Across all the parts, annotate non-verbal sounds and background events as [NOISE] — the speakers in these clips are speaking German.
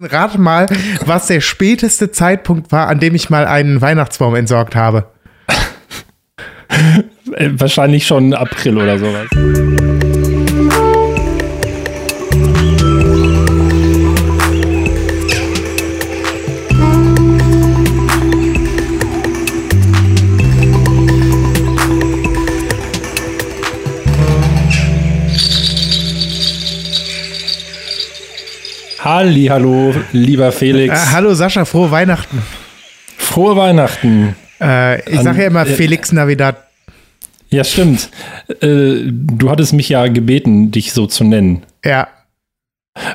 Rate mal, was der späteste Zeitpunkt war, an dem ich mal einen Weihnachtsbaum entsorgt habe. Äh, Wahrscheinlich schon April oder sowas. Halli, hallo, lieber Felix. Äh, hallo Sascha, frohe Weihnachten. Frohe Weihnachten. Äh, ich sage ja immer äh, Felix Navidad. Ja, stimmt. Äh, du hattest mich ja gebeten, dich so zu nennen. Ja,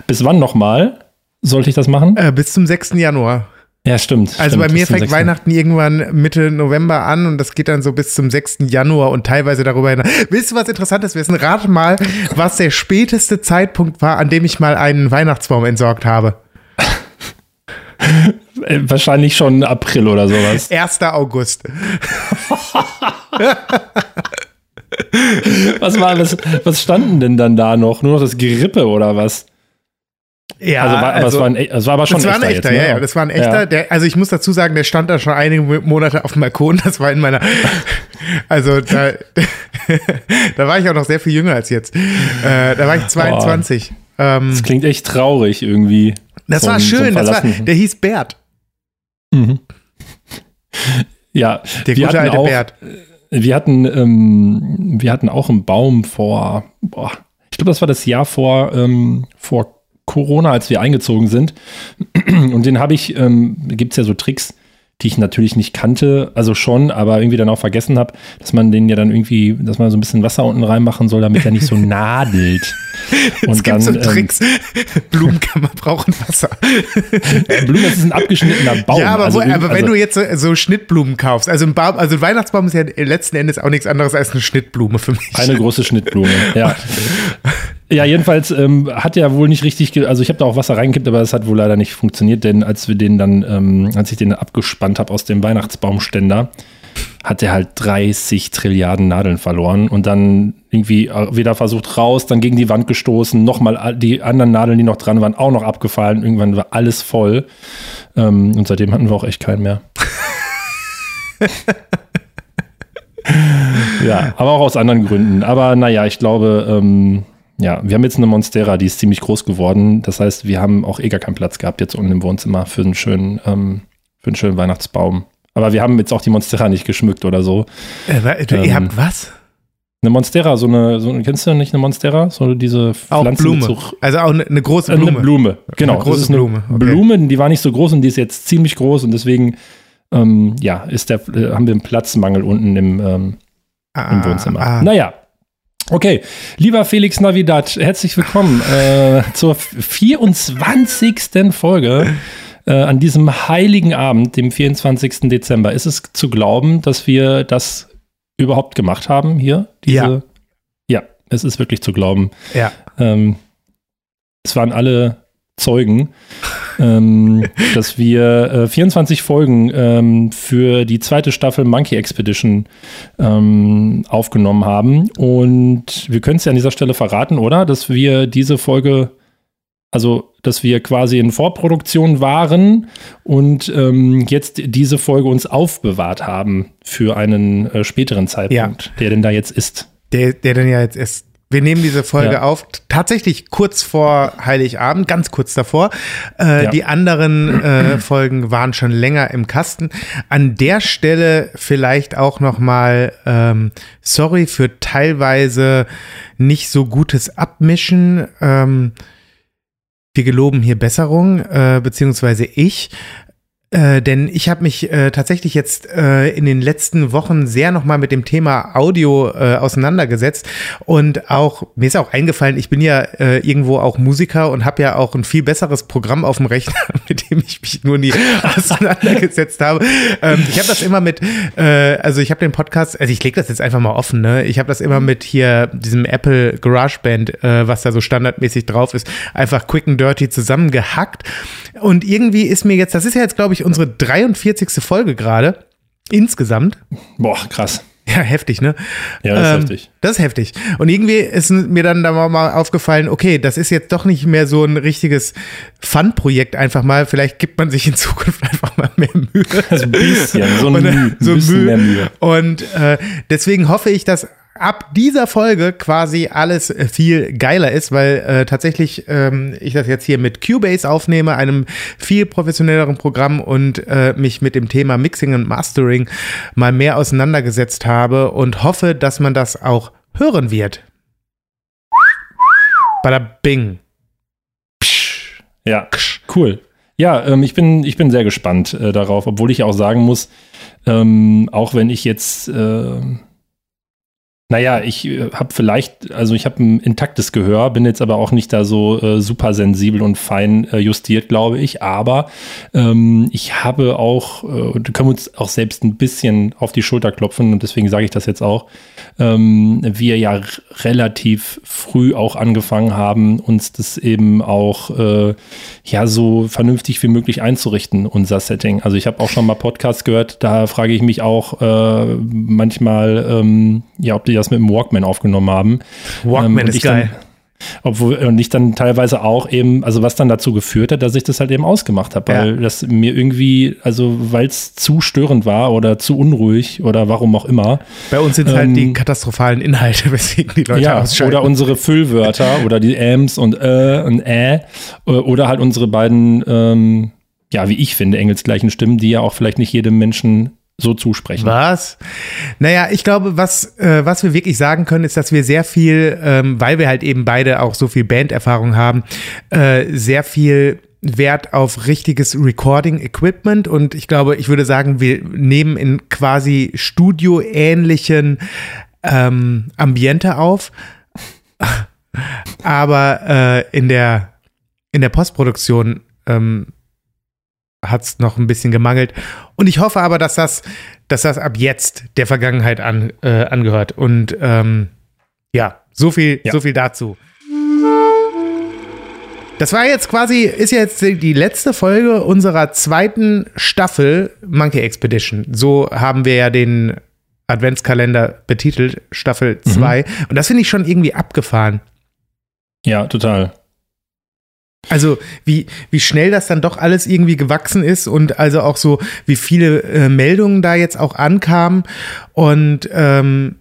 Bis wann nochmal sollte ich das machen? äh, bis zum 6. Januar. Ja, stimmt. Also stimmt, bei mir fängt 6.. Weihnachten irgendwann Mitte November an und das geht dann so bis zum 6. Januar und teilweise darüber hinaus. Willst du was Interessantes wissen? Rate mal, was der späteste Zeitpunkt war, an dem ich mal einen Weihnachtsbaum entsorgt habe. Äh, Wahrscheinlich schon April oder sowas. 1. August. Was war was, was standen denn dann da noch? Nur noch das Gerippe oder was? Ja, Also, war, aber es war, ein, e- es war aber schon das war ein echter, echter, jetzt, ne? ja, ja, das war ein echter. Ja. Der, also ich muss dazu sagen, der stand da schon einige Monate auf dem Balkon. [LAUGHS] Das war in meiner, also da, [LAUGHS] da war ich auch noch sehr viel jünger als jetzt. Äh, da war ich 22. Ähm, Das klingt echt traurig irgendwie. das So war schön. das war, der hieß Bert, Mhm. [LAUGHS] Ja, der wir gute alte auch, Bert. Wir hatten, ähm, wir hatten auch einen Baum vor, boah, ich glaube, das war das Jahr vor, ähm, vor Corona, als wir eingezogen sind. Und den habe ich, ähm, gibt es ja so Tricks, die ich natürlich nicht kannte, also schon, aber irgendwie dann auch vergessen habe, dass man den ja dann irgendwie, dass man so ein bisschen Wasser unten reinmachen soll, damit er nicht so [LAUGHS] nadelt. Es gibt so ähm, Tricks. Blumenkammer brauchen Wasser. äh, Blumen, das ist ein abgeschnittener Baum. ja, aber, also wo, aber wenn also, du jetzt so, so Schnittblumen kaufst, also ein, Baum, also ein Weihnachtsbaum ist ja letzten Endes auch nichts anderes als eine Schnittblume für mich. Eine große Schnittblume, ja. [LAUGHS] Ja, jedenfalls ähm, hat er wohl nicht richtig, also ich habe da auch Wasser reingekippt, aber es hat wohl leider nicht funktioniert, denn als wir den dann, ähm, als ich den abgespannt habe aus dem Weihnachtsbaumständer, hat er halt 30 Trilliarden Nadeln verloren und dann irgendwie äh, wieder versucht raus, dann gegen die Wand gestoßen, nochmal die anderen Nadeln, die noch dran waren, auch noch abgefallen. Irgendwann war alles voll. Ähm, und seitdem hatten wir auch echt keinen mehr. [LAUGHS] ja, aber auch aus anderen Gründen. Aber naja, ich glaube, ähm, ja, wir haben jetzt eine Monstera, die ist ziemlich groß geworden. Das heißt, wir haben auch eh gar keinen Platz gehabt jetzt unten im Wohnzimmer für einen schönen, ähm, für einen schönen Weihnachtsbaum. Aber wir haben jetzt auch die Monstera nicht geschmückt oder so. Äh, du, ihr Ähm, habt was? Eine Monstera, so eine, so, kennst du nicht eine Monstera? So diese Auch Pflanze Blume. mit so also auch eine, eine große äh, Blume. Eine Blume, genau. Eine große Blume, okay. Blume, die war nicht so groß und die ist jetzt ziemlich groß und deswegen ähm, ja, ist der, äh, haben wir einen Platzmangel unten im, ähm, im Ah, Wohnzimmer. ah. Naja. Okay, lieber Felix Navidad, herzlich willkommen äh, zur 24. Folge äh, an diesem heiligen Abend, dem 24. Dezember. Ist es zu glauben, dass wir das überhaupt gemacht haben hier? Ja. Ja, es ist wirklich zu glauben. Ja. Ähm, es waren alle Zeugen, ähm, [LAUGHS] dass wir äh, 24 Folgen ähm, für die zweite Staffel Monkey Expedition ähm, aufgenommen haben. Und wir können es ja an dieser Stelle verraten, oder? Dass wir diese Folge, also dass wir quasi in Vorproduktion waren und ähm, jetzt diese Folge uns aufbewahrt haben für einen äh, späteren Zeitpunkt, der denn da jetzt ist. Der, der denn ja jetzt ist. Wir nehmen diese Folge Ja. auf, tatsächlich kurz vor Heiligabend, ganz kurz davor. Äh, Ja. Die anderen äh, Folgen waren schon länger im Kasten. An der Stelle vielleicht auch noch mal ähm, sorry für teilweise nicht so gutes Abmischen. Ähm, wir geloben hier Besserung, äh, beziehungsweise ich. Äh, denn ich habe mich äh, tatsächlich jetzt äh, in den letzten Wochen sehr nochmal mit dem Thema Audio äh, auseinandergesetzt und auch, mir ist auch eingefallen, ich bin ja äh, irgendwo auch Musiker und habe ja auch ein viel besseres Programm auf dem Rechner, [LAUGHS] mit dem ich mich nur nie [LAUGHS] auseinandergesetzt habe. Ähm, ich habe das immer mit, äh, also ich habe den Podcast, also ich lege das jetzt einfach mal offen, ne? Ich habe das immer mit hier diesem Apple GarageBand, äh, was da so standardmäßig drauf ist, einfach quick and dirty zusammengehackt. Und irgendwie ist mir jetzt, das ist ja jetzt, glaube ich, unsere 43. Folge gerade. Insgesamt. Boah, krass. Ja, heftig, ne? Ja, das ist ähm, heftig. Das ist heftig. Und irgendwie ist mir dann da mal aufgefallen, okay, das ist jetzt doch nicht mehr so ein richtiges Fun-Projekt einfach mal. Vielleicht gibt man sich in Zukunft [LAUGHS] einfach mal mehr Mühe. Also ein bisschen, so, ein, Mühe, so ein bisschen Mühe. mehr Mühe. Und äh, deswegen hoffe ich, dass ab dieser Folge quasi alles viel geiler ist, weil äh, tatsächlich ähm, ich das jetzt hier mit Cubase aufnehme, einem viel professionelleren Programm und äh, mich mit dem Thema Mixing und Mastering mal mehr auseinandergesetzt habe und hoffe, dass man das auch hören wird. Bada bing. Ja, cool. Ja, ähm, ich, bin, ich bin sehr gespannt äh, darauf, obwohl ich auch sagen muss, ähm, auch wenn ich jetzt äh, naja, ich äh, habe vielleicht, also ich habe ein intaktes Gehör, bin jetzt aber auch nicht da so äh, super sensibel und fein äh, justiert, glaube ich. Aber ähm, ich habe auch, äh, können uns auch selbst ein bisschen auf die Schulter klopfen und deswegen sage ich das jetzt auch, ähm, wir ja relativ früh auch angefangen haben, uns das eben auch äh, ja so vernünftig wie möglich einzurichten, unser Setting. Also ich habe auch schon mal Podcasts gehört, da frage ich mich auch äh, manchmal, ähm, ja, ob die das das mit dem Walkman aufgenommen haben. Walkman ähm, ist geil. Dann, obwohl, und ich dann teilweise auch eben, also was dann dazu geführt hat, dass ich das halt eben ausgemacht habe, weil ja. das mir irgendwie, also weil es zu störend war oder zu unruhig oder warum auch immer. Bei uns sind es ähm, halt die ähm, katastrophalen Inhalte, [LAUGHS] weswegen die Leute ja, ausschalten. Oder unsere Füllwörter [LAUGHS] oder die Ams und äh und äh oder halt unsere beiden, ähm, ja, wie ich finde, engelsgleichen Stimmen, die ja auch vielleicht nicht jedem Menschen so zusprechen. Was? Naja, ich glaube, was, äh, was wir wirklich sagen können, ist, dass wir sehr viel, ähm, weil wir halt eben beide auch so viel Banderfahrung haben, äh, sehr viel Wert auf richtiges Recording-Equipment und ich glaube, ich würde sagen, wir nehmen in quasi studioähnlichen ähm, Ambiente auf, [LAUGHS] aber äh, in der in der Postproduktion ähm, hat es noch ein bisschen gemangelt. Und ich hoffe aber, dass das, dass das ab jetzt der Vergangenheit an, äh, angehört. Und ähm, ja, so viel, ja. so viel dazu. Das war jetzt quasi, ist jetzt die letzte Folge unserer zweiten Staffel Monkey Expedition. So haben wir ja den Adventskalender betitelt, Staffel 2. Mhm. Und das finde ich schon irgendwie abgefahren. Ja, total. Also wie, wie schnell das dann doch alles irgendwie gewachsen ist und also auch so, wie viele äh, Meldungen da jetzt auch ankamen und ähm,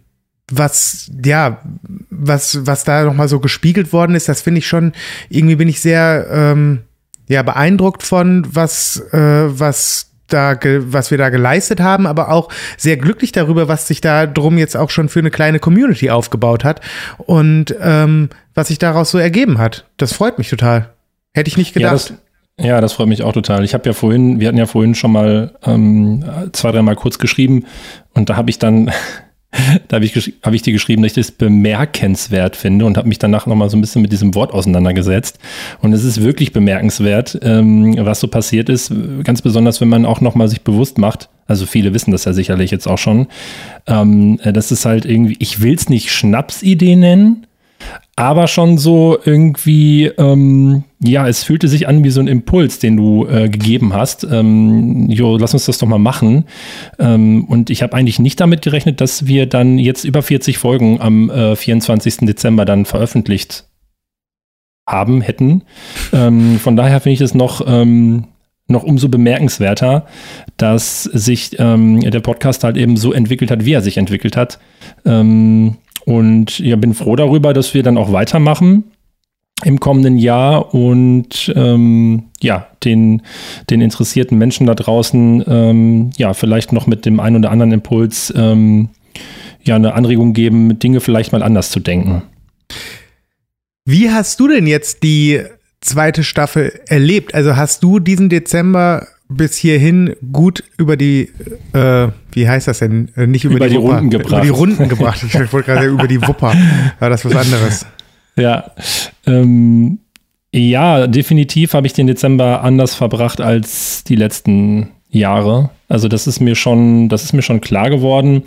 was, ja, was, was da nochmal so gespiegelt worden ist, das finde ich schon, irgendwie bin ich sehr, ähm, ja, beeindruckt von, was, äh, was da, was wir da geleistet haben, aber auch sehr glücklich darüber, was sich da drum jetzt auch schon für eine kleine Community aufgebaut hat und ähm, was sich daraus so ergeben hat. Das freut mich total. Hätte ich nicht gedacht. Ja, das, ja, das freut mich auch total. Ich habe ja vorhin, wir hatten ja vorhin schon mal ähm, zwei, dreimal kurz geschrieben und da habe ich dann, [LAUGHS] da habe ich, hab ich dir geschrieben, dass ich das bemerkenswert finde und habe mich danach nochmal so ein bisschen mit diesem Wort auseinandergesetzt. Und es ist wirklich bemerkenswert, ähm, was so passiert ist. Ganz besonders, wenn man auch nochmal sich bewusst macht, also viele wissen das ja sicherlich jetzt auch schon, ähm, das ist halt irgendwie, ich will es nicht Schnapsidee nennen, aber schon so irgendwie, ähm, ja, es fühlte sich an wie so ein Impuls, den du äh, gegeben hast. Ähm, jo, lass uns das doch mal machen. Ähm, und ich habe eigentlich nicht damit gerechnet, dass wir dann jetzt über 40 Folgen am äh, 24. Dezember dann veröffentlicht haben, hätten. Ähm, von daher finde ich es noch, ähm, noch umso bemerkenswerter, dass sich ähm, der Podcast halt eben so entwickelt hat, wie er sich entwickelt hat. Ähm, und ja, bin froh darüber, dass wir dann auch weitermachen im kommenden Jahr und ähm, ja, den, den interessierten Menschen da draußen ähm, ja, vielleicht noch mit dem einen oder anderen Impuls ähm, ja, eine Anregung geben, Dinge vielleicht mal anders zu denken. Wie hast du denn jetzt die zweite Staffel erlebt? Also hast du diesen Dezember bis hierhin gut über die, äh, wie heißt das denn? Äh, nicht über, über die, die Runden gebracht. Über die Runden gebracht. Ich wollte gerade sagen, über die Wupper. War das was anderes? [LAUGHS] Ja. Ähm, ja, definitiv habe ich den Dezember anders verbracht als die letzten Jahre. Also das ist mir schon, das ist mir schon klar geworden,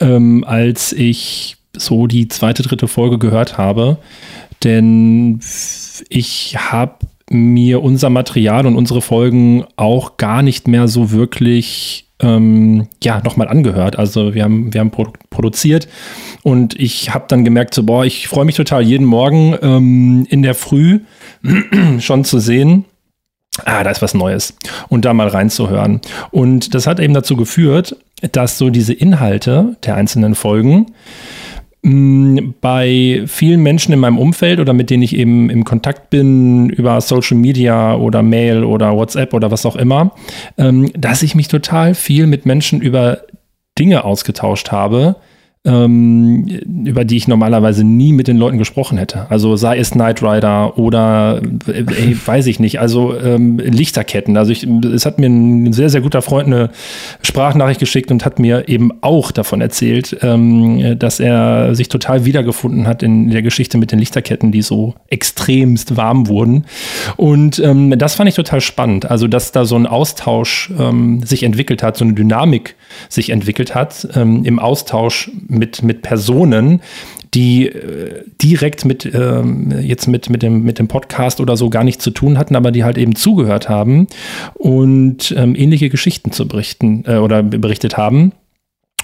ähm, als ich so die zweite, dritte Folge gehört habe. Denn ich habe mir unser Material und unsere Folgen auch gar nicht mehr so wirklich ähm, ja nochmal angehört. Also wir haben, wir haben produ produziert und ich habe dann gemerkt, so, boah, ich freue mich total jeden Morgen ähm, in der Früh [CLEARS THROAT] schon zu sehen, ah, da ist was Neues und da mal reinzuhören. Und das hat eben dazu geführt, dass so diese Inhalte der einzelnen Folgen bei vielen Menschen in meinem Umfeld oder mit denen ich eben im Kontakt bin über Social Media oder Mail oder WhatsApp oder was auch immer, ähm, dass ich mich total viel mit Menschen über Dinge ausgetauscht habe, ähm, über die ich normalerweise nie mit den Leuten gesprochen hätte. Also sei es Knight Rider oder äh, ey, [LAUGHS] weiß ich nicht, also ähm, Lichterketten. Also ich, es hat mir ein sehr, sehr guter Freund eine Sprachnachricht geschickt und hat mir eben auch davon erzählt, ähm, dass er sich total wiedergefunden hat in der Geschichte mit den Lichterketten, die so extremst warm wurden. Und ähm, das fand ich total spannend. Also, dass da so ein Austausch ähm, sich entwickelt hat, so eine Dynamik sich entwickelt hat ähm, im Austausch mit, mit Personen, die äh, direkt mit ähm, jetzt mit, mit, dem, mit dem Podcast oder so gar nichts zu tun hatten, aber die halt eben zugehört haben und ähm, ähnliche Geschichten zu berichten äh, oder berichtet haben.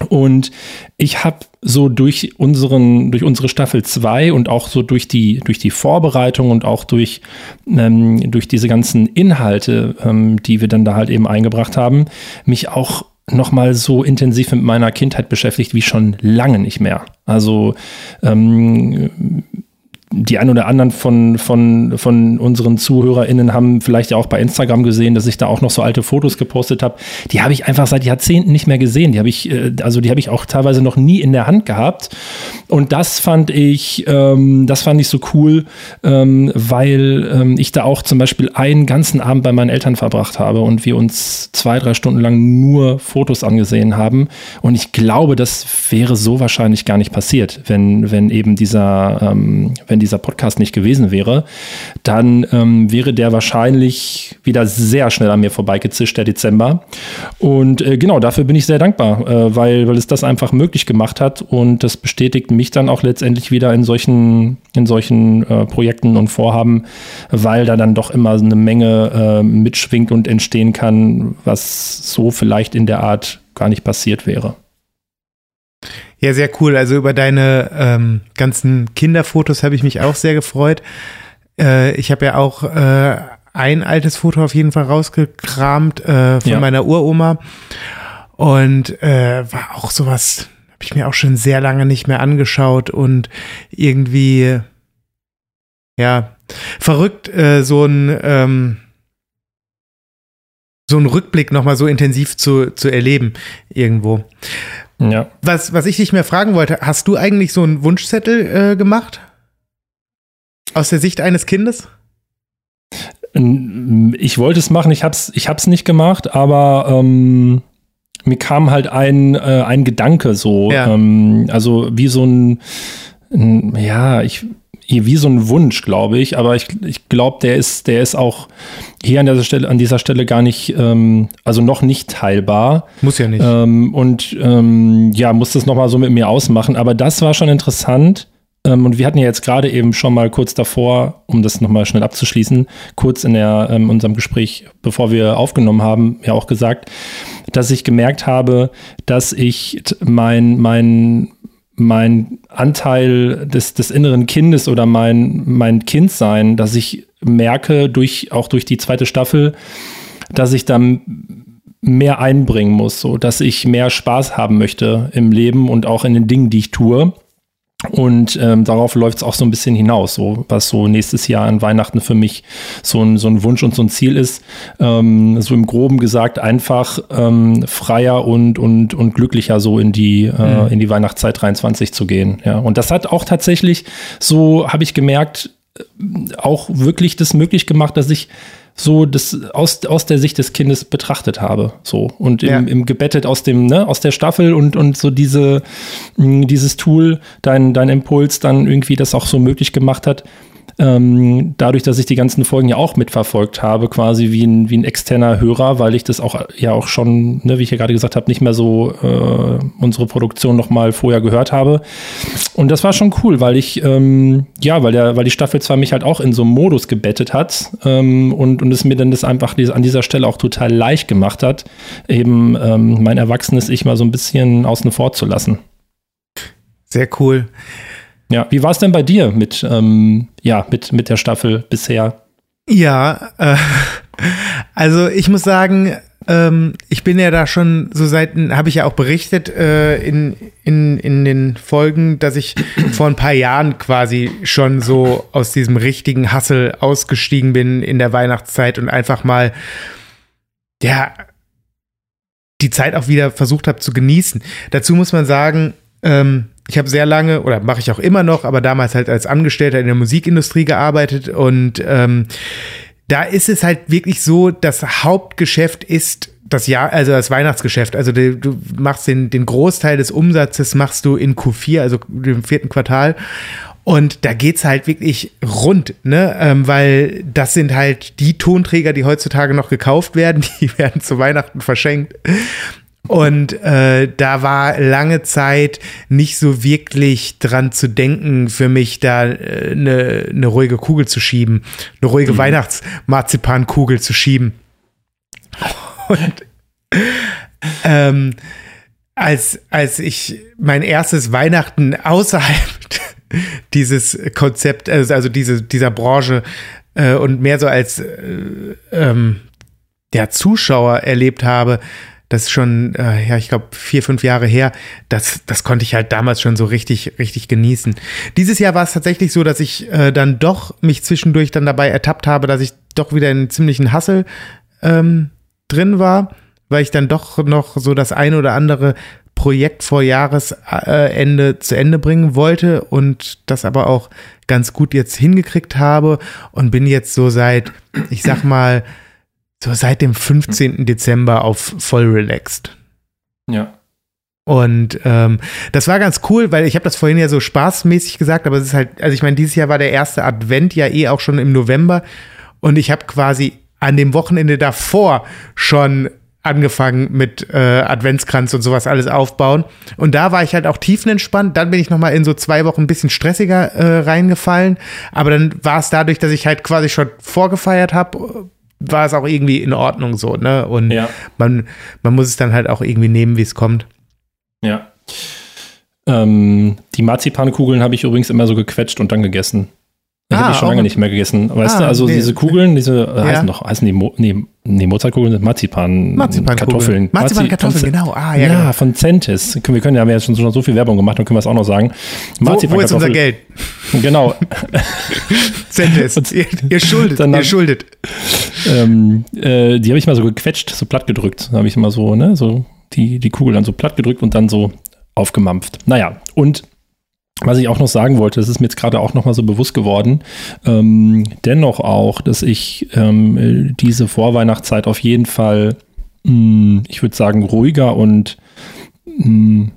Und ich habe so durch unseren, durch unsere Staffel 2 und auch so durch die, durch die Vorbereitung und auch durch, ähm, durch diese ganzen Inhalte, ähm, die wir dann da halt eben eingebracht haben, mich auch nochmal so intensiv mit meiner Kindheit beschäftigt wie schon lange nicht mehr. Also ähm, die ein oder anderen von, von, von unseren ZuhörerInnen haben vielleicht ja auch bei Instagram gesehen, dass ich da auch noch so alte Fotos gepostet habe. Die habe ich einfach seit Jahrzehnten nicht mehr gesehen. Die habe ich, äh, also die habe ich auch teilweise noch nie in der Hand gehabt. Und das fand ich, ähm, das fand ich so cool, ähm, weil ähm, ich da auch zum Beispiel einen ganzen Abend bei meinen Eltern verbracht habe und wir uns zwei, drei Stunden lang nur Fotos angesehen haben. Und ich glaube, das wäre so wahrscheinlich gar nicht passiert, wenn, wenn eben dieser, ähm, wenn dieser Podcast nicht gewesen wäre, dann ähm, wäre der wahrscheinlich wieder sehr schnell an mir vorbeigezischt, der Dezember. Und äh, genau, dafür bin ich sehr dankbar, äh, weil, weil es das einfach möglich gemacht hat und das bestätigt mich dann auch letztendlich wieder in solchen, in solchen äh, Projekten und Vorhaben, weil da dann doch immer eine Menge äh, mitschwingt und entstehen kann, was so vielleicht in der Art gar nicht passiert wäre. Ja, sehr cool. Also über deine ähm, ganzen Kinderfotos habe ich mich auch sehr gefreut. Äh, ich habe ja auch äh, ein altes Foto auf jeden Fall rausgekramt äh, von ja. meiner Uroma. Und äh, war auch sowas, habe ich mir auch schon sehr lange nicht mehr angeschaut und irgendwie, ja, verrückt, äh, so ein ähm, so einen Rückblick nochmal so intensiv zu, zu erleben irgendwo. Ja. Was, was ich dich mehr fragen wollte, hast du eigentlich so einen Wunschzettel äh, gemacht? Aus der Sicht eines Kindes? Ich wollte es machen, ich hab's, ich hab's nicht gemacht, aber ähm, mir kam halt ein, äh, ein Gedanke so, ja. ähm, also wie so ein, ein ja, ich, wie so ein Wunsch, glaube ich. Aber ich, ich glaube, der ist, der ist auch hier an dieser Stelle, an dieser Stelle gar nicht, ähm, also noch nicht teilbar. Muss ja nicht. Ähm, und ähm, ja, muss das nochmal so mit mir ausmachen. Aber das war schon interessant. Ähm, und wir hatten ja jetzt gerade eben schon mal kurz davor, um das nochmal schnell abzuschließen, kurz in der, ähm, unserem Gespräch, bevor wir aufgenommen haben, ja auch gesagt, dass ich gemerkt habe, dass ich mein, mein, mein Anteil des, des inneren Kindes oder mein, mein Kindsein, dass ich merke, durch, auch durch die zweite Staffel, dass ich dann mehr einbringen muss, so dass ich mehr Spaß haben möchte im Leben und auch in den Dingen, die ich tue. Und ähm, darauf läuft es auch so ein bisschen hinaus, so was so nächstes Jahr an Weihnachten für mich so ein, so ein Wunsch und so ein Ziel ist. Ähm, so im Groben gesagt, einfach ähm, freier und, und, und glücklicher so in die, äh, mhm. in die Weihnachtszeit 23 zu gehen. Ja. Und das hat auch tatsächlich, so habe ich gemerkt, äh, auch wirklich das möglich gemacht, dass ich so das aus, aus der Sicht des Kindes betrachtet habe. So und im, ja. im gebettet aus dem, ne, aus der Staffel und, und so diese, dieses Tool, dein, dein Impuls dann irgendwie das auch so möglich gemacht hat, ähm, dadurch, dass ich die ganzen Folgen ja auch mitverfolgt habe, quasi wie ein, wie ein externer Hörer, weil ich das auch ja auch schon, ne, wie ich ja gerade gesagt habe, nicht mehr so äh, unsere Produktion noch mal vorher gehört habe. Und das war schon cool, weil ich, ähm, ja, weil, der, weil die Staffel zwar mich halt auch in so einem Modus gebettet hat ähm, und, und es mir dann das einfach an dieser Stelle auch total leicht gemacht hat, eben ähm, mein erwachsenes Ich mal so ein bisschen außen vor zu lassen. Sehr cool. Ja, wie war es denn bei dir mit, ähm, ja, mit, mit der Staffel bisher? Ja, äh, also ich muss sagen, ähm, ich bin ja da schon so seit, habe ich ja auch berichtet äh, in, in, in den Folgen, dass ich [CLEARS THROAT] vor ein paar Jahren quasi schon so aus diesem richtigen Hassel ausgestiegen bin in der Weihnachtszeit und einfach mal, ja, die Zeit auch wieder versucht habe zu genießen. Dazu muss man sagen, ähm, ich habe sehr lange oder mache ich auch immer noch, aber damals halt als Angestellter in der Musikindustrie gearbeitet und ähm, da ist es halt wirklich so, das Hauptgeschäft ist das Jahr, also das Weihnachtsgeschäft. Also du, du machst den, den Großteil des Umsatzes machst du in Q4, also dem vierten Quartal. Und da geht's halt wirklich rund, ne? Ähm, weil das sind halt die Tonträger, die heutzutage noch gekauft werden, [LAUGHS] die werden zu Weihnachten verschenkt. Und äh, da war lange Zeit nicht so wirklich dran zu denken, für mich da eine äh, ne, ne ruhige Kugel zu schieben, eine ruhige mhm. Weihnachtsmarzipankugel zu schieben. Und ähm, als, als ich mein erstes Weihnachten außerhalb [LAUGHS] dieses Konzept, also, also diese, dieser Branche äh, und mehr so als äh, ähm, der Zuschauer erlebt habe, das ist schon, äh, ja, ich glaube, vier, fünf Jahre her. Das, das konnte ich halt damals schon so richtig, richtig genießen. Dieses Jahr war es tatsächlich so, dass ich äh, dann doch mich zwischendurch dann dabei ertappt habe, dass ich doch wieder in ziemlichen Hassel ähm, drin war, weil ich dann doch noch so das ein oder andere Projekt vor Jahresende zu Ende bringen wollte und das aber auch ganz gut jetzt hingekriegt habe und bin jetzt so seit, ich sag mal, so seit dem 15. Dezember auf voll relaxed. Ja. Und ähm, das war ganz cool, weil ich habe das vorhin ja so spaßmäßig gesagt, aber es ist halt, also ich meine, dieses Jahr war der erste Advent ja eh auch schon im November und ich habe quasi an dem Wochenende davor schon angefangen mit äh, Adventskranz und sowas alles aufbauen. Und da war ich halt auch tiefenentspannt. Dann bin ich nochmal in so zwei Wochen ein bisschen stressiger äh, reingefallen. Aber dann war es dadurch, dass ich halt quasi schon vorgefeiert habe, war es auch irgendwie in Ordnung so, ne? Und ja. man, man muss es dann halt auch irgendwie nehmen, wie es kommt. Ja. Ähm, die Marzipankugeln habe ich übrigens immer so gequetscht und dann gegessen. Das ah, habe ich schon lange nicht mehr gegessen. Weißt ah, du, also nee. diese Kugeln, diese äh, ja. heißen doch, heißen die, Mo nee, nee Mozartkugeln sind Marzipan, Marzipan Kartoffeln. Marzipan Kartoffeln, genau. Ah, ja, ja genau. von Centis. Wir können ja, wir haben ja schon, schon so viel Werbung gemacht, dann können wir es auch noch sagen. Marzipan wo, wo ist unser Geld? Genau. [LAUGHS] Centis. ihr, ihr, schuldet, dann, ihr schuldet. Ähm, äh, die habe ich mal so gequetscht, so platt gedrückt. Da habe ich immer so, ne, so die, die Kugel dann so platt gedrückt und dann so aufgemampft. Naja, und was ich auch noch sagen wollte, das ist mir jetzt gerade auch noch mal so bewusst geworden, ähm, dennoch auch, dass ich ähm, diese Vorweihnachtszeit auf jeden Fall, mh, hm, ich würde sagen, ruhiger und mh, hm,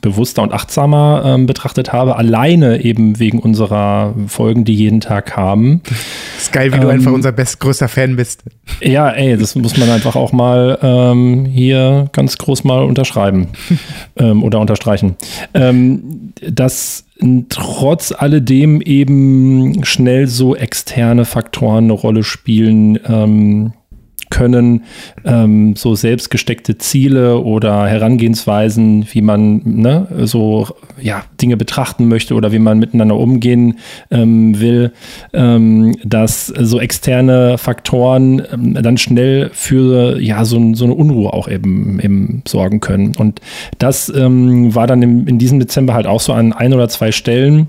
bewusster und achtsamer ähm, betrachtet habe, alleine eben wegen unserer Folgen, die jeden Tag haben. Das ist geil, wie ähm, du einfach unser best größter Fan bist. Ja, ey, das muss man einfach auch mal ähm, hier ganz groß mal unterschreiben [LAUGHS] ähm, oder unterstreichen. Ähm, dass trotz alledem eben schnell so externe Faktoren eine Rolle spielen, ähm, können ähm, so selbstgesteckte Ziele oder Herangehensweisen, wie man ne, so ja, Dinge betrachten möchte oder wie man miteinander umgehen ähm, will, ähm, dass so externe Faktoren ähm, dann schnell für ja, so, so eine Unruhe auch eben, eben sorgen können. Und das ähm, war dann im, in diesem Dezember halt auch so an ein oder zwei Stellen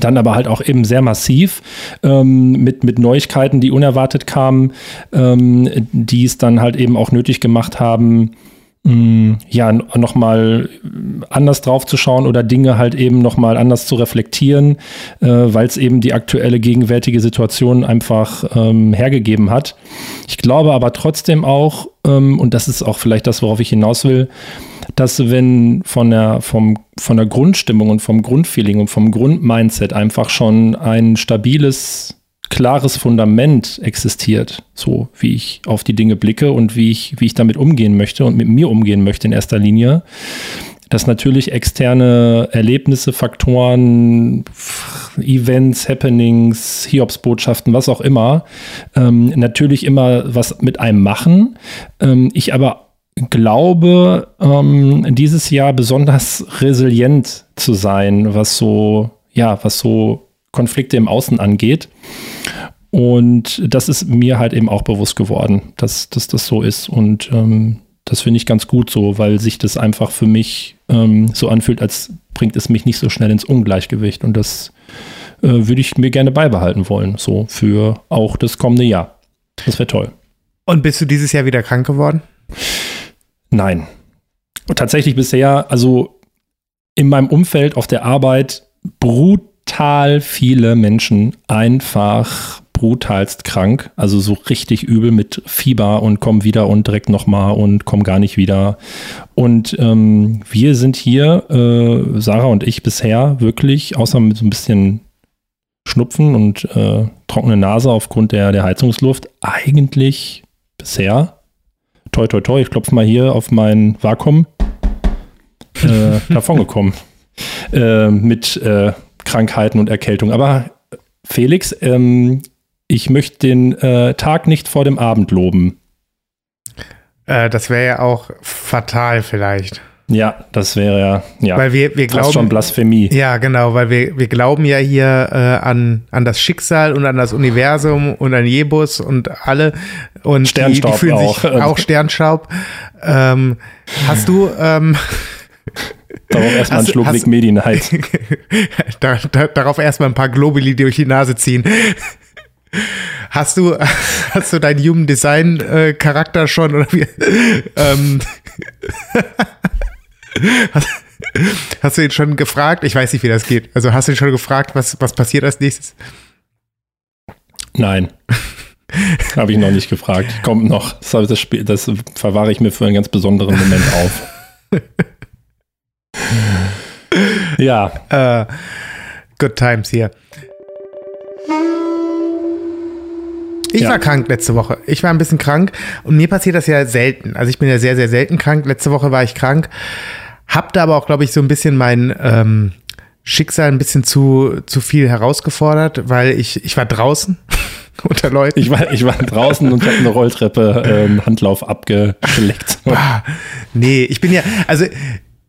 dann aber halt auch eben sehr massiv ähm, mit, mit Neuigkeiten, die unerwartet kamen, ähm, die es dann halt eben auch nötig gemacht haben, mh, ja, nochmal anders drauf zu schauen oder Dinge halt eben nochmal anders zu reflektieren, äh, weil es eben die aktuelle gegenwärtige Situation einfach ähm, hergegeben hat. Ich glaube aber trotzdem auch, ähm, und das ist auch vielleicht das, worauf ich hinaus will, dass wenn von der, vom, von der Grundstimmung und vom Grundfeeling und vom Grundmindset einfach schon ein stabiles, klares Fundament existiert, so wie ich auf die Dinge blicke und wie ich, wie ich damit umgehen möchte und mit mir umgehen möchte in erster Linie, dass natürlich externe Erlebnisse, Faktoren, Events, Happenings, Hiobsbotschaften, was auch immer, ähm, natürlich immer was mit einem machen. Ähm, ich aber glaube, ähm, dieses Jahr besonders resilient zu sein, was so, ja, was so Konflikte im Außen angeht. Und das ist mir halt eben auch bewusst geworden, dass, dass das so ist. Und ähm, das finde ich ganz gut so, weil sich das einfach für mich ähm, so anfühlt, als bringt es mich nicht so schnell ins Ungleichgewicht. Und das äh, würde ich mir gerne beibehalten wollen, so für auch das kommende Jahr. Das wäre toll. Und bist du dieses Jahr wieder krank geworden? Nein. Und tatsächlich bisher, also in meinem Umfeld auf der Arbeit, brutal viele Menschen einfach brutalst krank, also so richtig übel mit Fieber und kommen wieder und direkt nochmal und kommen gar nicht wieder. Und ähm, wir sind hier, äh, Sarah und ich bisher wirklich, außer mit so ein bisschen Schnupfen und äh, trockene Nase aufgrund der, der Heizungsluft, eigentlich bisher toi, toi, toi, ich klopfe mal hier auf mein Vakuum, äh, [LAUGHS] davongekommen. Äh, mit äh, Krankheiten und Erkältung. Aber Felix, ähm, ich möchte den äh, Tag nicht vor dem Abend loben. Äh, das wäre ja auch fatal vielleicht. Ja, das wäre ja, ja weil wir, wir glauben, schon Blasphemie. Ja, genau, weil wir, wir glauben ja hier äh, an, an das Schicksal und an das Universum und an Jebus und alle und Sternstaub die, die fühlen auch. sich auch Sternstaub. Ähm, hast du ähm, [LAUGHS] Darauf erstmal einen Schluck Weg Medienheit. [LAUGHS] da, da, darauf erstmal ein paar Globuli durch die Nase ziehen. Hast du, [LAUGHS] hast du deinen Human Design äh, Charakter schon oder wie? Ähm, hast, hast, du ihn schon gefragt? Ich weiß nicht, wie das geht. Also hast du ihn schon gefragt, was, was passiert als nächstes? Nein. [LAUGHS] Habe ich noch nicht gefragt. Kommt noch. Das, das, Spiel, das verwahre ich mir für einen ganz besonderen Moment auf. [LAUGHS] ja. Uh, good times hier. Ich ja. war krank letzte Woche. Ich war ein bisschen krank und mir passiert das ja selten. Also ich bin ja sehr, sehr selten krank. Letzte Woche war ich krank. Hab da aber auch, glaube ich, so ein bisschen mein ähm, Schicksal ein bisschen zu, zu viel herausgefordert, weil ich, ich war draußen [LAUGHS] unter Leuten. Ich war, ich war draußen und habe eine Rolltreppe ähm, Handlauf abgeschleckt. [LAUGHS] nee, ich bin ja, also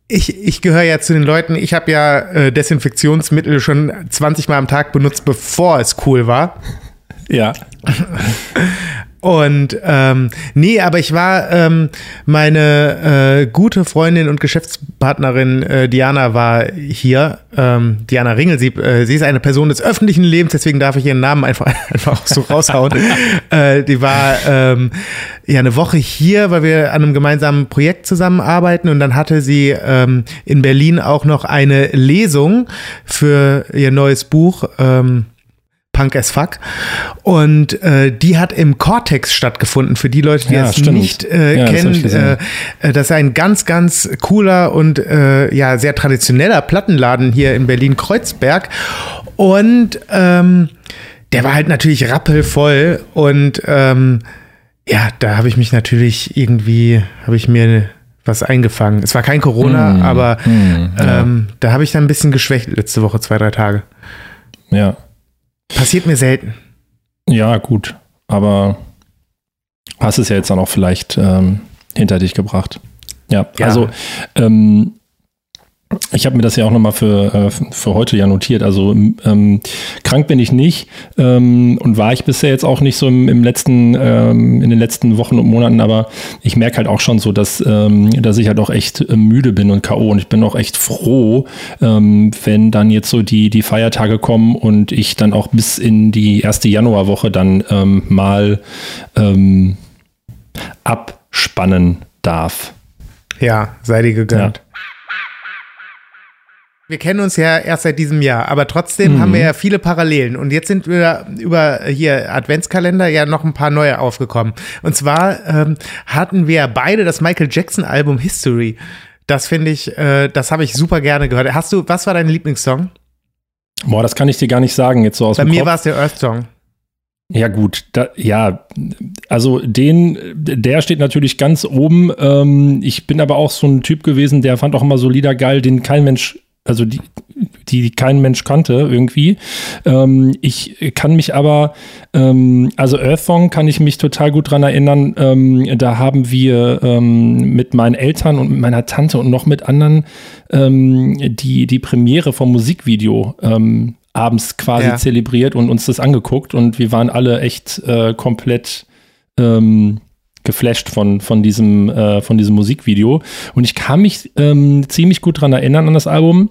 ich, ich gehöre ja zu den Leuten, ich habe ja äh, Desinfektionsmittel schon 20 Mal am Tag benutzt, bevor es cool war. Ja. [LAUGHS] Und ähm, nee, aber ich war, ähm, meine äh, gute Freundin und Geschäftspartnerin äh, Diana war hier, ähm, Diana Ringel, sie, äh, sie ist eine Person des öffentlichen Lebens, deswegen darf ich ihren Namen einfach, [LAUGHS] einfach so raushauen. [LAUGHS] äh, die war ähm, ja eine Woche hier, weil wir an einem gemeinsamen Projekt zusammenarbeiten und dann hatte sie ähm, in Berlin auch noch eine Lesung für ihr neues Buch. Ähm, Punk as fuck. Und äh, die hat im Cortex stattgefunden, für die Leute, die ja, es stimmt. nicht äh, ja, kennen. Das, äh, äh, das ist ein ganz, ganz cooler und äh, ja, sehr traditioneller Plattenladen hier in Berlin-Kreuzberg. Und ähm, der war halt natürlich rappelvoll und ähm, ja, da habe ich mich natürlich irgendwie, habe ich mir was eingefangen. Es war kein Corona, mm, aber mm, ja. ähm, da habe ich dann ein bisschen geschwächt letzte Woche, zwei, drei Tage. Ja, Passiert mir selten. Ja, gut. Aber hast es ja jetzt dann auch vielleicht ähm, hinter dich gebracht. Ja, ja. also ähm, ich habe mir das ja auch nochmal für, äh, für heute ja notiert. Also ähm, krank bin ich nicht ähm, und war ich bisher jetzt auch nicht so im, im letzten, ähm, in den letzten Wochen und Monaten, aber ich merke halt auch schon so, dass, ähm, dass ich halt auch echt äh, müde bin und K.O. und ich bin auch echt froh, ähm, wenn dann jetzt so die, die Feiertage kommen und ich dann auch bis in die erste Januarwoche dann ähm, mal abspannen darf. Ja, sei dir gegönnt. Ja. Wir kennen uns ja erst seit diesem Jahr, aber trotzdem mhm. haben wir ja viele Parallelen. Und jetzt sind wir über hier Adventskalender ja noch ein paar neue aufgekommen. Und zwar ähm, hatten wir beide das Michael Jackson Album History Das finde ich, äh, das habe ich super gerne gehört. Hast du, was war dein Lieblingssong? Boah, das kann ich dir gar nicht sagen, jetzt so aus Bei dem mir Kopf. war es der Earth Song. Ja, gut, da, ja, also den, der steht natürlich ganz oben. Ähm, ich bin aber auch so ein Typ gewesen, der fand auch immer so Lieder geil, den kein Mensch, also die, die kein Mensch kannte irgendwie. Ähm, ich kann mich aber, ähm, also Earth Song kann ich mich total gut dran erinnern. Ähm, da haben wir ähm, mit meinen Eltern und mit meiner Tante und noch mit anderen ähm, die, die Premiere vom Musikvideo ähm, abends quasi Ja. zelebriert und uns das angeguckt und wir waren alle echt äh, komplett ähm, geflasht von, von, diesem, äh, von diesem Musikvideo. Und ich kann mich ähm, ziemlich gut dran erinnern an das Album.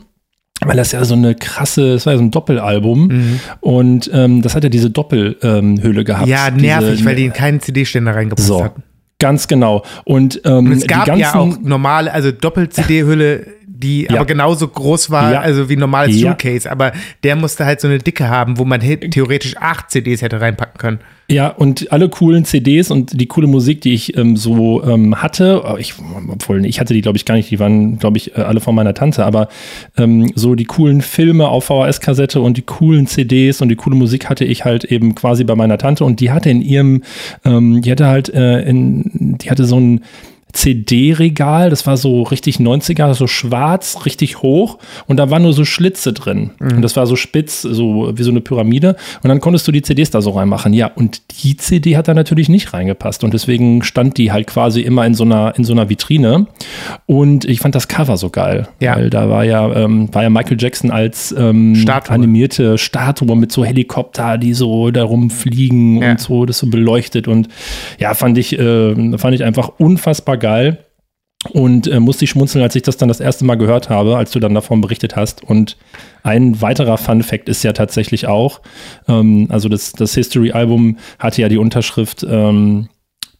Weil das ja so eine krasse, es war ja so ein Doppelalbum Mhm. und ähm, das hat ja diese Doppelhülle ähm, gehabt. Ja, nervig, diese, weil die in keinen CD-Ständer reingepasst So, hatten. Ganz genau. Und, ähm, Und es gab ganzen, ja auch normale, also Doppel-CD-Hülle, die Ja. aber genauso groß war, Ja. also wie ein normales Ja. Suitcase, aber der musste halt so eine Dicke haben, wo man he- theoretisch acht CDs hätte reinpacken können. Ja, und alle coolen CDs und die coole Musik, die ich ähm, so ähm, hatte, oh, ich, obwohl, ich hatte die, glaube ich, gar nicht, die waren, glaube ich, äh, alle von meiner Tante, aber ähm, so die coolen Filme auf VHS-Kassette und die coolen CDs und die coole Musik hatte ich halt eben quasi bei meiner Tante und die hatte in ihrem, ähm, die hatte halt äh, in, die hatte so ein CD-Regal, das war so richtig 90er, so schwarz, richtig hoch und da waren nur so Schlitze drin. Und das war so spitz, so wie so eine Pyramide. Und dann konntest du die CDs da so reinmachen. Ja, und die CD hat da natürlich nicht reingepasst. Und deswegen stand die halt quasi immer in so einer, in so einer Vitrine. Und ich fand das Cover so geil. Ja. Weil da war ja, ähm, war ja Michael Jackson als ähm, Statue. animierte Statue mit so Helikopter, die so da rumfliegen Ja. und so, das so beleuchtet. Und ja, fand ich, äh, fand ich einfach unfassbar geil. Und äh, musste ich schmunzeln, als ich das dann das erste Mal gehört habe, als du dann davon berichtet hast. Und ein weiterer Fun Fact ist ja tatsächlich auch, ähm, also das, das History-Album hatte ja die Unterschrift ähm,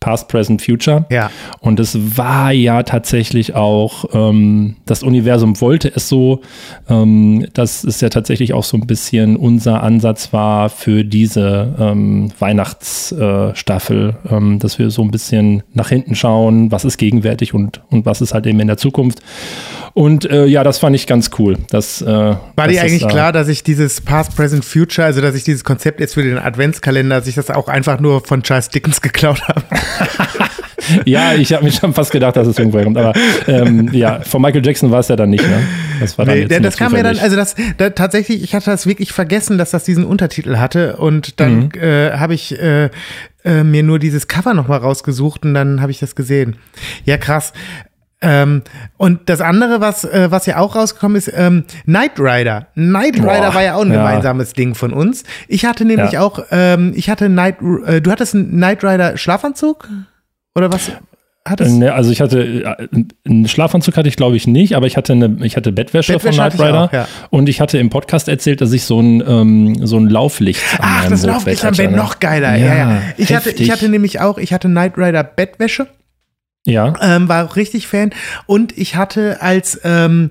Past, Present, Future. Ja. Und es war ja tatsächlich auch, ähm, das Universum wollte es so, ähm, dass es ja tatsächlich auch so ein bisschen unser Ansatz war für diese ähm, Weihnachtsstaffel, äh, ähm, dass wir so ein bisschen nach hinten schauen, was ist gegenwärtig und, und was ist halt eben in der Zukunft. Und äh, ja, das fand ich ganz cool. Das, äh, War dir das eigentlich da- klar, dass ich dieses Past, Present, Future, also dass ich dieses Konzept jetzt für den Adventskalender, dass ich das auch einfach nur von Charles Dickens [LAUGHS] geklaut habe? [LAUGHS] Ja, ich habe mir schon fast gedacht, dass es irgendwo kommt. Aber ähm, ja, von Michael Jackson war es ja dann nicht, ne? Das war dann Nee, das kam ja dann, also das da, tatsächlich, ich hatte das wirklich vergessen, dass das diesen Untertitel hatte und dann Mhm. äh, habe ich äh, äh, mir nur dieses Cover nochmal rausgesucht und dann habe ich das gesehen. Ja, krass. Ähm, und das andere, was, äh, was ja auch rausgekommen ist, ähm, Knight Rider. Knight Boah, Rider war ja auch ein ja. gemeinsames Ding von uns. Ich hatte nämlich Ja. auch, ähm, ich hatte Knight, äh, du hattest einen Knight Rider Schlafanzug? Oder was? Hattest Ne, also ich hatte äh, einen Schlafanzug hatte ich glaube ich nicht, aber ich hatte eine ich hatte Bettwäsche, Bettwäsche von Knight Rider auch, ja. und ich hatte im Podcast erzählt, dass ich so ein ähm, so ein Lauflicht Ach, das Lauflicht am Bett noch geiler. Ja, ja. Ich, hatte, ich heftig. hatte nämlich auch, ich hatte Knight Rider Bettwäsche. Ja ähm, war auch richtig Fan. Und ich hatte als ähm,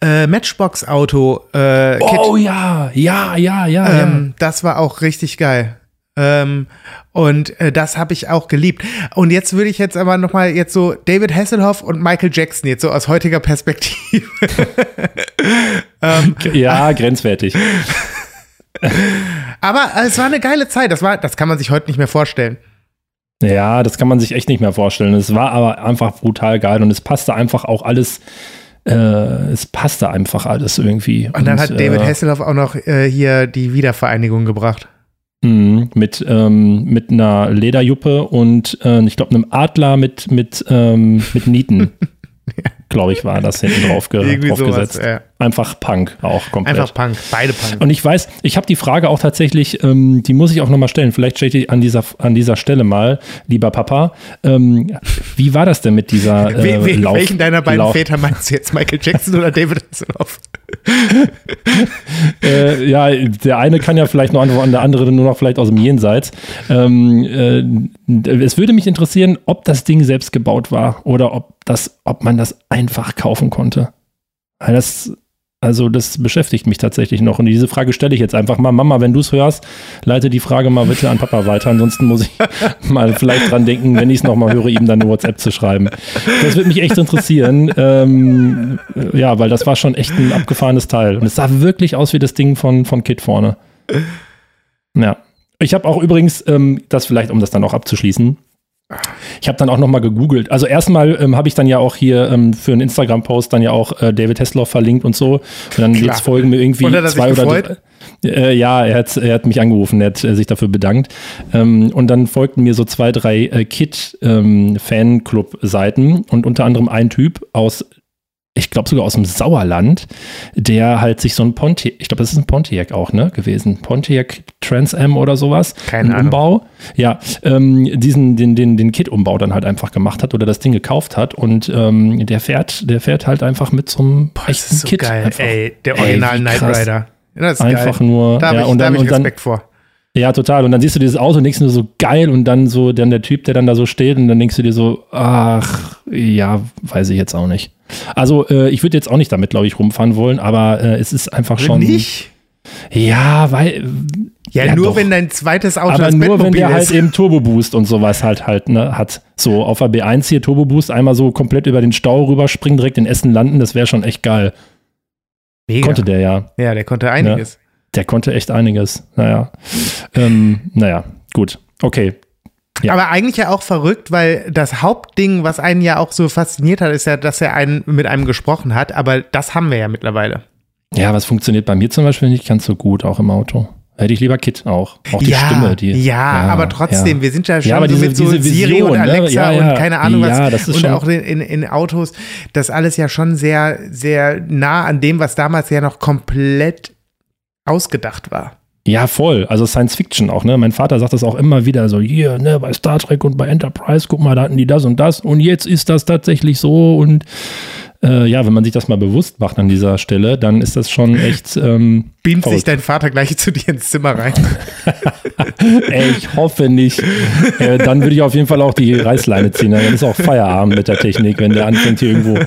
äh, Matchbox-Auto äh, Kit, Oh ja, ja, ja, ja, ähm, das war auch richtig geil. Ähm, und äh, das habe ich auch geliebt. Und jetzt würde ich jetzt aber noch mal jetzt so David Hasselhoff und Michael Jackson jetzt so aus heutiger Perspektive. [LAUGHS] ja. Ja, grenzwertig. [LAUGHS] aber es war eine geile Zeit. Das war, das kann man sich heute nicht mehr vorstellen. Ja, das kann man sich echt nicht mehr vorstellen. Es war aber einfach brutal geil und es passte einfach auch alles. Äh, es passte einfach alles irgendwie. Und dann hat David äh, Hasselhoff auch noch äh, hier die Wiedervereinigung gebracht. Mhm, mit, ähm, mit einer Lederjuppe und äh, ich glaube einem Adler mit, mit, ähm, mit Nieten. [LAUGHS] Glaube ich, war das hinten drauf, ge drauf sowas, gesetzt. ja. Einfach Punk auch komplett. Einfach Punk, beide Punk. und ich weiß, ich habe die Frage auch tatsächlich, ähm, die muss ich auch nochmal stellen. Vielleicht stelle ich die an dieser, an dieser Stelle mal, lieber Papa. Ähm, wie war das denn mit dieser [LAUGHS] äh, We we Lauf, welchen deiner beiden Lauf, Väter meinst du jetzt? Michael Jackson oder David Hasselhoff? [LAUGHS] äh, ja, der eine kann ja vielleicht noch antworten, der andere nur noch vielleicht aus dem Jenseits. Ähm, äh, es würde mich interessieren, ob das Ding selbst gebaut war oder ob das, ob man das einfach kaufen konnte. Das, Also das beschäftigt mich tatsächlich noch. Und diese Frage stelle ich jetzt einfach mal. Mama, wenn du es hörst, leite die Frage mal bitte an Papa weiter. Ansonsten muss ich [LAUGHS] mal vielleicht dran denken, wenn ich es nochmal höre, ihm dann eine WhatsApp zu schreiben. Das würde mich echt interessieren. Ähm, ja, weil das war schon echt ein abgefahrenes Teil. Und es sah wirklich aus wie das Ding von, von Kit vorne. Ja. Ich habe auch übrigens, ähm, das vielleicht, um das dann auch abzuschließen, ich habe dann auch nochmal gegoogelt. Also erstmal ähm, habe ich dann ja auch hier ähm, für einen Instagram-Post dann ja auch äh, David Hasselhoff verlinkt und so. Und dann Klar. jetzt folgen mir irgendwie zwei oder drei. Äh, ja, er hat, er hat mich angerufen, er hat äh, sich dafür bedankt. Ähm, und dann folgten mir so zwei, drei äh, Kit-Fanclub-Seiten ähm, und unter anderem ein Typ aus ich glaube sogar aus dem Sauerland, der halt sich so ein Pontiac, ich glaube, das ist ein Pontiac auch, ne, gewesen. Pontiac Trans Am oder sowas. Keine ein Ahnung. Umbau. Ja, ähm, diesen, den, den, den Kit-Umbau dann halt einfach gemacht hat oder das Ding gekauft hat und ähm, der fährt, der fährt halt einfach mit so einem Boah, echten so Kit. Geil. Einfach. Ey, der Original Knight Rider. das ist einfach geil. nur. Da habe ja, ich, und da hab ich und Respekt dann, vor. Ja, total. Und dann siehst du dieses Auto, denkst du nur so geil und dann so, dann der Typ, der dann da so steht und dann denkst du dir so, ach, ja, weiß ich jetzt auch nicht. Also äh, ich würde jetzt auch nicht damit, glaube ich, rumfahren wollen, aber äh, es ist einfach schon. Nicht? Ja, weil. Ja, ja nur doch. wenn dein zweites Auto aber nur wenn der ist. halt eben Turbo Boost und sowas halt halt ne, hat. So auf der B1 hier Turbo Boost einmal so komplett über den Stau rüberspringen, direkt in Essen landen, das wäre schon echt geil. Mega. Konnte der ja. Ja, der konnte einiges. Der konnte echt einiges. Naja. ähm, naja, gut. Okay. Ja. Aber eigentlich ja auch verrückt, weil das Hauptding, was einen ja auch so fasziniert hat, ist ja, dass er einen mit einem gesprochen hat. Aber das haben wir ja mittlerweile. Ja, was funktioniert bei mir zum Beispiel nicht ganz so gut, auch im Auto. Hätte ich lieber Kit auch. Auch die ja, Stimme. Die, ja, ja, aber trotzdem, ja. wir sind ja schon ja, aber so diese, mit so diese Vision, Siri und ne? Alexa und keine Ahnung was. das ist und auch in, in Autos, das alles ja schon sehr, sehr nah an dem, was damals ja noch komplett ausgedacht war. Ja, voll. Also Science Fiction auch, ne? Mein Vater sagt das auch immer wieder so, hier, ne, bei Star Trek und bei Enterprise, guck mal, da hatten die das und das und jetzt ist das tatsächlich so und äh, ja, wenn man sich das mal bewusst macht an dieser Stelle, dann ist das schon echt. [LAUGHS] Ähm, Beamt sich dein Vater gleich zu dir ins Zimmer rein? [LAUGHS] Ey, ich hoffe nicht. Äh, dann würde ich auf jeden Fall auch die Reißleine ziehen. Dann ist auch Feierabend mit der Technik, wenn der anfängt hier irgendwo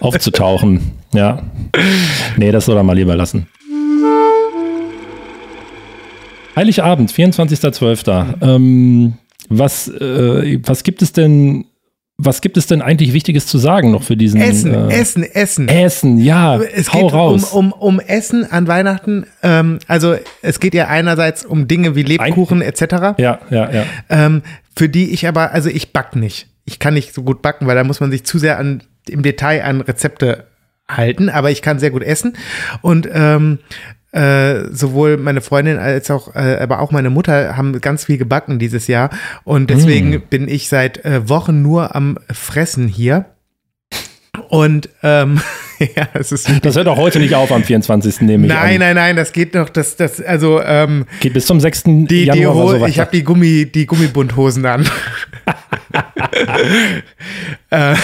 aufzutauchen. Ja. Nee, das soll er mal lieber lassen. Heiligabend, 24.12. Ähm, was, äh, was gibt es denn was gibt es denn eigentlich Wichtiges zu sagen noch für diesen Essen, äh, Essen, Essen. Essen, ja. Es hau geht raus. Um, um, um Essen an Weihnachten. Ähm, also es geht ja einerseits um Dinge wie Lebkuchen Ein, etc. Ja, ja, ja. Ähm, für die ich aber, also ich back nicht. Ich kann nicht so gut backen, weil da muss man sich zu sehr an im Detail an Rezepte halten, aber ich kann sehr gut essen. Und ähm, äh, sowohl meine Freundin als auch, äh, aber auch meine Mutter haben ganz viel gebacken dieses Jahr. Und deswegen mm. bin ich seit äh, Wochen nur am Fressen hier. Und ähm, [LAUGHS] ja, es ist. Das hört auch heute nicht auf am 24. nehme ich Nein, an. nein, nein, das geht noch, das, das, also ähm, geht bis zum 6. Die, Januar. Die so ich habe die Gummi, die Gummibundhosen an. [LAUGHS] äh,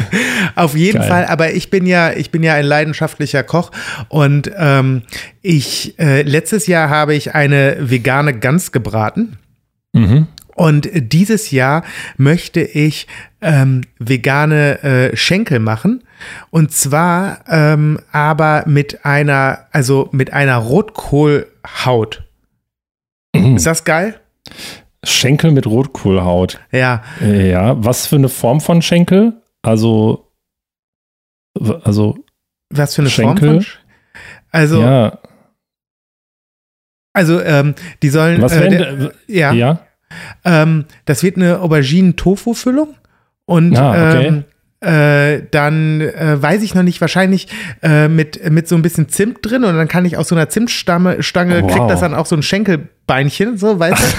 [LAUGHS] auf jeden Geil. Fall, aber ich bin ja, ich bin ja ein leidenschaftlicher Koch und ähm, ich äh, letztes Jahr habe ich eine vegane Gans gebraten. Mhm. Und dieses Jahr möchte ich ähm, vegane äh, Schenkel machen. Und zwar aber mit einer, also mit einer Rotkohlhaut. Mhm. Ist das geil? Schenkel mit Rotkohlhaut. Ja. Ja, was für eine Form von Schenkel? Also, also. Was für eine Schenkel? Form von? Also. Ja. Also, ähm, die sollen. Was äh, der, ja. ja. Ähm, das wird eine Auberginen-Tofu-Füllung. Und ah, okay. ähm, äh, dann äh, weiß ich noch nicht, wahrscheinlich äh, mit, mit so ein bisschen Zimt drin und dann kann ich aus so einer Zimtstange, Stange, wow. kriegt das dann auch so ein Schenkelbeinchen, so, weißt du? [LAUGHS]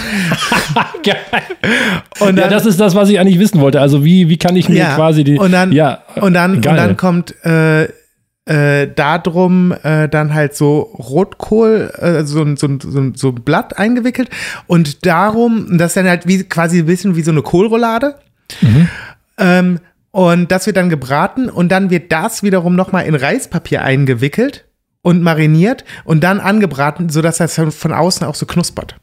Und dann, ja, das ist das, was ich eigentlich wissen wollte. Also wie, wie kann ich mir ja, quasi die. Und dann, ja, und dann, und dann kommt äh, äh, darum äh, dann halt so Rotkohl, äh, so, so, so, so ein Blatt eingewickelt und darum, das ist dann halt wie quasi ein bisschen wie so eine Kohlroulade. Mhm. Ähm, und das wird dann gebraten und dann wird das wiederum nochmal in Reispapier eingewickelt und mariniert und dann angebraten, sodass das von außen auch so knuspert.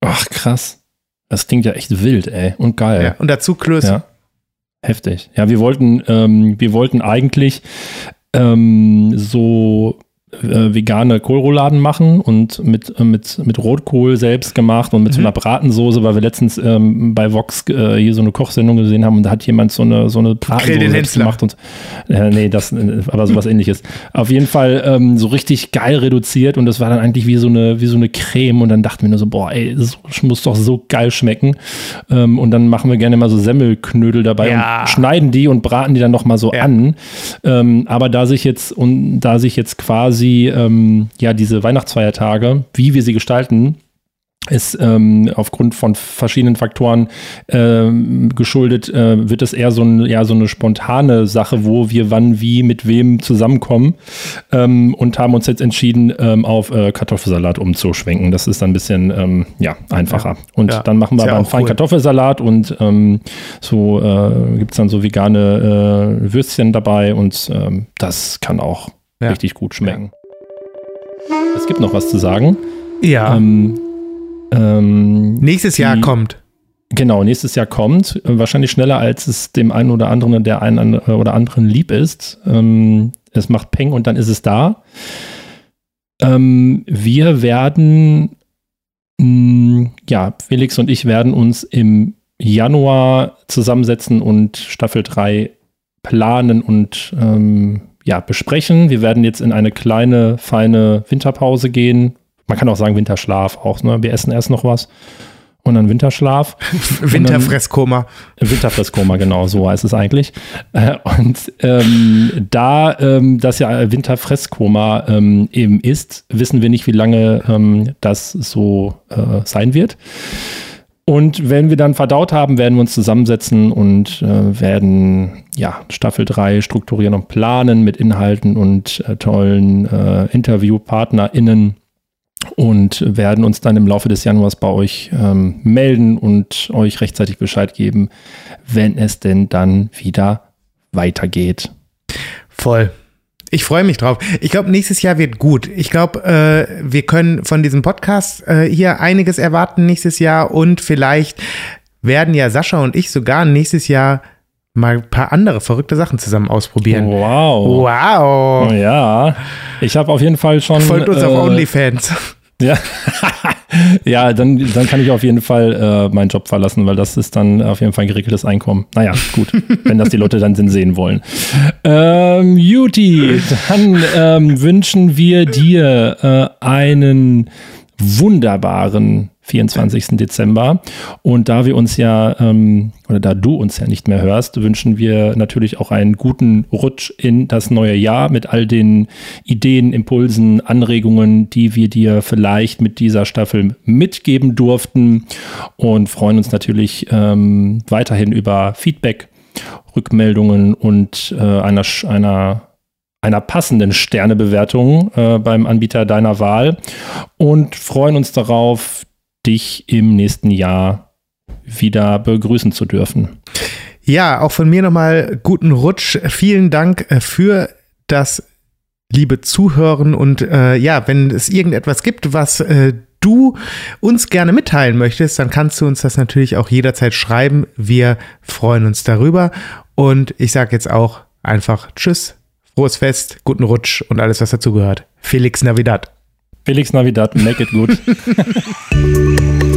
Ach, krass. Das klingt ja echt wild, ey. Und geil. Ja, und dazu Klöße. Ja. Heftig. Ja, wir wollten, ähm, wir wollten eigentlich ähm, so äh, vegane Kohlrouladen machen und mit, äh, mit, mit Rotkohl selbst gemacht und mit mhm. so einer Bratensoße, weil wir letztens ähm, bei Vox äh, hier so eine Kochsendung gesehen haben und da hat jemand so eine, so eine Bratensoße gemacht und äh, nee, das, äh, aber sowas ähnliches. Auf jeden Fall ähm, so richtig geil reduziert und das war dann eigentlich wie so eine, wie so eine Creme und dann dachten wir nur so, boah, ey, das muss doch so geil schmecken. Ähm, und dann machen wir gerne mal so Semmelknödel dabei ja. und schneiden die und braten die dann noch mal so ja. an. Ähm, aber da sich jetzt und da sich jetzt quasi quasi ähm, ja diese Weihnachtsfeiertage, wie wir sie gestalten, ist ähm, aufgrund von verschiedenen Faktoren ähm, geschuldet, äh, wird es eher so, ein, ja, so eine spontane Sache, wo wir wann, wie, mit wem zusammenkommen ähm, und haben uns jetzt entschieden, ähm, auf äh, Kartoffelsalat umzuschwenken. Das ist dann ein bisschen ähm, ja, einfacher. Ja. Und ja. dann machen wir aber einen feinen cool. Kartoffelsalat und ähm, so äh, gibt es dann so vegane äh, Würstchen dabei und ähm, das kann auch ja. richtig gut schmecken. Es gibt noch was zu sagen. Ja. Ähm, ähm, nächstes Jahr die, kommt. Genau, nächstes Jahr kommt. Äh, wahrscheinlich schneller, als es dem einen oder anderen, der einen oder anderen lieb ist. Ähm, es macht Peng und dann ist es da. Ähm, wir werden, mh, mm, ja, Felix und ich werden uns im Januar zusammensetzen und Staffel 3 planen und ähm, ja, besprechen. Wir werden jetzt in eine kleine, feine Winterpause gehen. Man kann auch sagen Winterschlaf auch. Ne? Wir essen erst noch was und dann Winterschlaf. [LAUGHS] Winterfresskoma. Winterfresskoma, genau, so heißt es eigentlich. Äh, und ähm, da ähm, das ja Winterfresskoma ähm, eben ist, wissen wir nicht, wie lange ähm, das so äh, sein wird. Und wenn wir dann verdaut haben, werden wir uns zusammensetzen und äh, werden ja Staffel 3 strukturieren und planen mit Inhalten und äh, tollen äh, InterviewpartnerInnen und werden uns dann im Laufe des Januars bei euch ähm, melden und euch rechtzeitig Bescheid geben, wenn es denn dann wieder weitergeht. Voll. Ich freue mich drauf. Ich glaube, nächstes Jahr wird gut. Ich glaube, äh, wir können von diesem Podcast äh, hier einiges erwarten nächstes Jahr und vielleicht werden ja Sascha und ich sogar nächstes Jahr mal ein paar andere verrückte Sachen zusammen ausprobieren. Wow. Wow. Ja. Ich habe auf jeden Fall schon. Folgt uns äh, auf OnlyFans. Ja. [LAUGHS] ja, dann, dann kann ich auf jeden Fall äh, meinen Job verlassen, weil das ist dann auf jeden Fall ein geregeltes Einkommen. Naja, gut, wenn das die Leute dann sehen wollen. Ähm, Juti, dann ähm, wünschen wir dir äh, einen wunderbaren 24. Dezember. Und da wir uns ja, ähm, oder da du uns ja nicht mehr hörst, wünschen wir natürlich auch einen guten Rutsch in das neue Jahr mit all den Ideen, Impulsen, Anregungen, die wir dir vielleicht mit dieser Staffel mitgeben durften. Und freuen uns natürlich ähm, weiterhin über Feedback, Rückmeldungen und äh, einer, einer einer passenden Sternebewertung äh, beim Anbieter deiner Wahl und freuen uns darauf, dich im nächsten Jahr wieder begrüßen zu dürfen. Ja, auch von mir nochmal guten Rutsch. Vielen Dank äh, für das liebe Zuhören und äh, ja, wenn es irgendetwas gibt, was äh, du uns gerne mitteilen möchtest, dann kannst du uns das natürlich auch jederzeit schreiben. Wir freuen uns darüber und ich sage jetzt auch einfach Tschüss, frohes Fest, guten Rutsch und alles, was dazugehört. Felix Navidad. Felix Navidad, make it good. [LAUGHS]